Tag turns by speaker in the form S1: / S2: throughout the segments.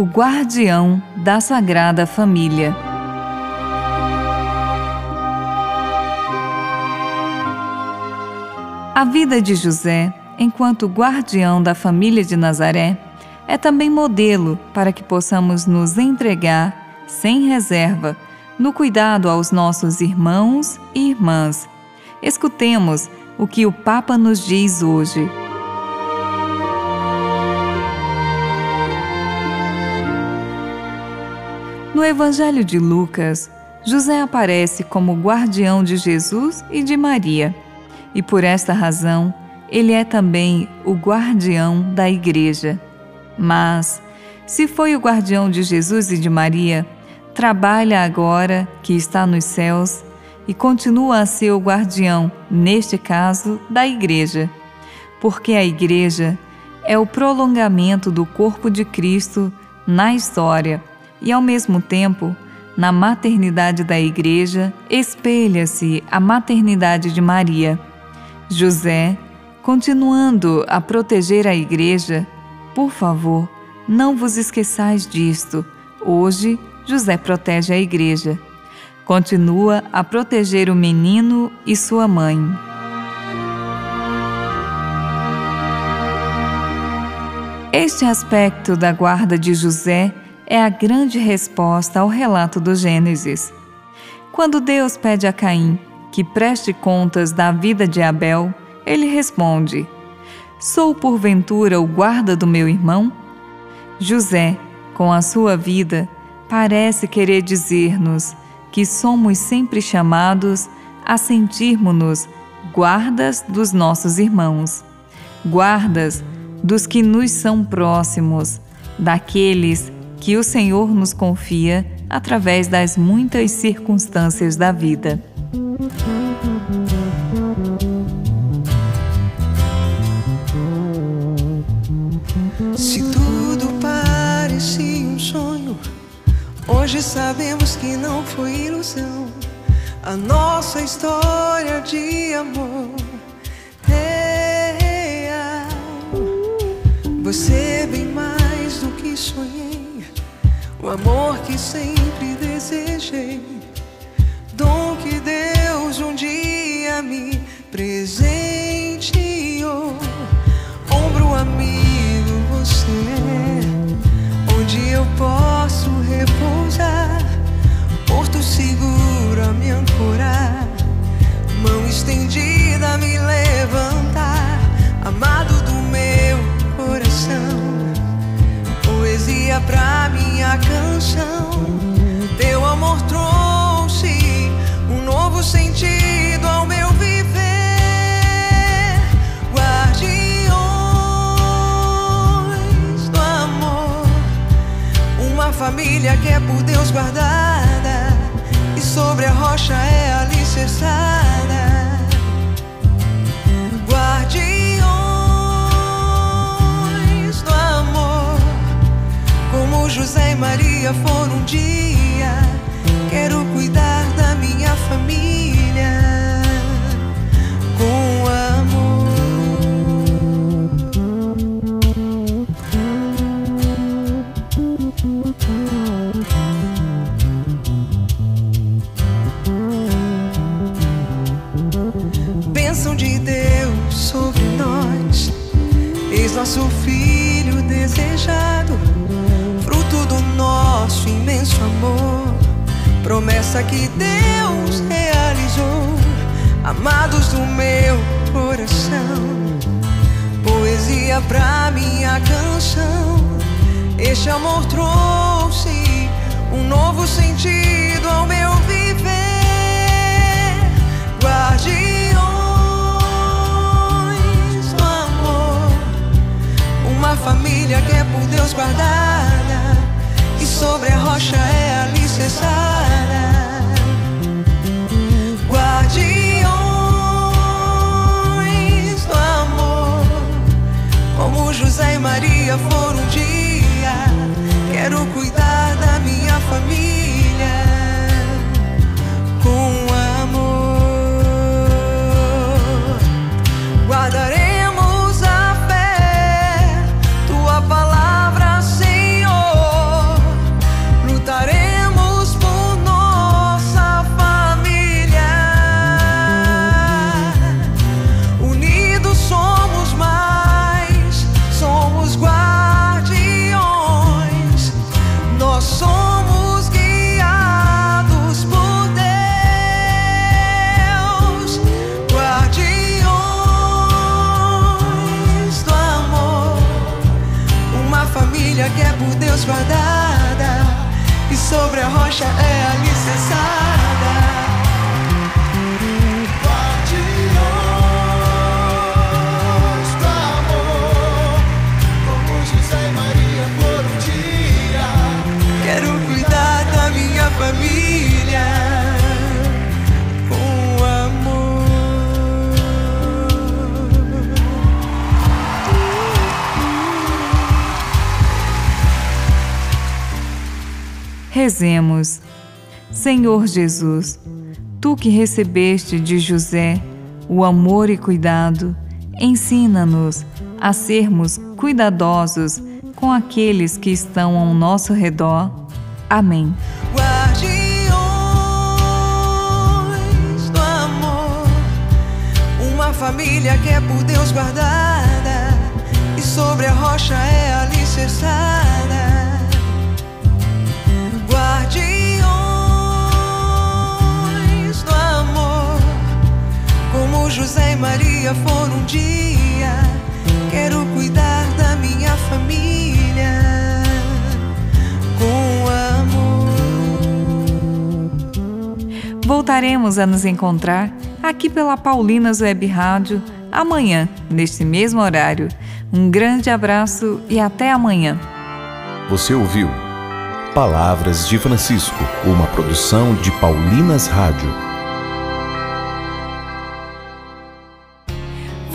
S1: o guardião da Sagrada Família. A vida de José, enquanto guardião da família de Nazaré, é também modelo para que possamos nos entregar, sem reserva, no cuidado aos nossos irmãos e irmãs. Escutemos o que o Papa nos diz hoje. No Evangelho de Lucas, José aparece como guardião de Jesus e de Maria, e por esta razão ele é também o guardião da Igreja. Mas, se foi o guardião de Jesus e de Maria, trabalha agora que está nos céus e continua a ser o guardião, neste caso, da Igreja, porque a Igreja é o prolongamento do corpo de Cristo na história e, ao mesmo tempo, na maternidade da Igreja, espelha-se a maternidade de Maria. José, continuando a proteger a Igreja, por favor, não vos esqueçais disto. Hoje, José protege a Igreja. Continua a proteger o menino e sua mãe. Este aspecto da guarda de José é a grande resposta ao relato do Gênesis. Quando Deus pede a Caim que preste contas da vida de Abel, ele responde: Sou porventura o guarda do meu irmão? José, com a sua vida, parece querer dizer-nos que somos sempre chamados a sentirmos-nos guardas dos nossos irmãos, guardas dos que nos são próximos, daqueles que o Senhor nos confia através das muitas circunstâncias da vida.
S2: Se tudo parecia um sonho, hoje sabemos que não foi ilusão. A nossa história de amor é real. Você é bem mais do que sonhei o amor que sempre desejei, dom que Deus um dia me presenteou. Ombro amigo, você é onde eu posso repousar, porto seguro a me ancorar, mão estendida me levantar, família que é por Deus guardada e sobre a rocha é alicerçada. José e Maria foram um dia. Quero cuidar da minha família desejado. Nosso imenso amor, promessa que Deus realizou, amados do meu coração, poesia pra minha canção. Este amor trouxe Deus guardada sobre a rocha é alicerçada. Guardiões do amor, como José e Maria foram um e sobre a rocha é alicerçada.
S1: Rezemos. Senhor Jesus, tu que recebeste de José o amor e cuidado, ensina-nos a sermos cuidadosos com aqueles que estão ao nosso redor. Amém.
S2: Guardiões do amor, uma família que é por Deus guardada e sobre a rocha é alicerçada. Maria foram um dia. Quero cuidar da minha família com amor.
S1: Voltaremos a nos encontrar aqui pela Paulinas Web Rádio amanhã, neste mesmo horário. Um grande abraço e até amanhã.
S3: Você ouviu Palavras de Francisco, uma produção de Paulinas Rádio.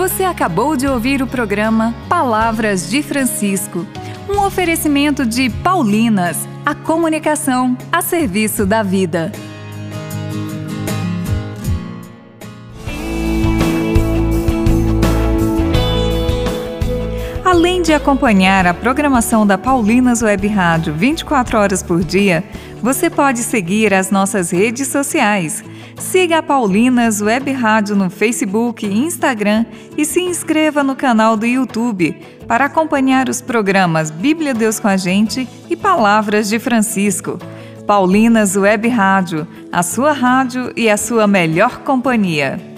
S1: Você acabou de ouvir o programa Palavras de Francisco, um oferecimento de Paulinas, a comunicação a serviço da vida. Além de acompanhar a programação da Paulinas Web Rádio 24 horas por dia, você pode seguir as nossas redes sociais. Siga a Paulinas Web Rádio no Facebook e Instagram e se inscreva no canal do YouTube para acompanhar os programas Bíblia Deus com a Gente e Palavras de Francisco. Paulinas Web Rádio, a sua rádio e a sua melhor companhia.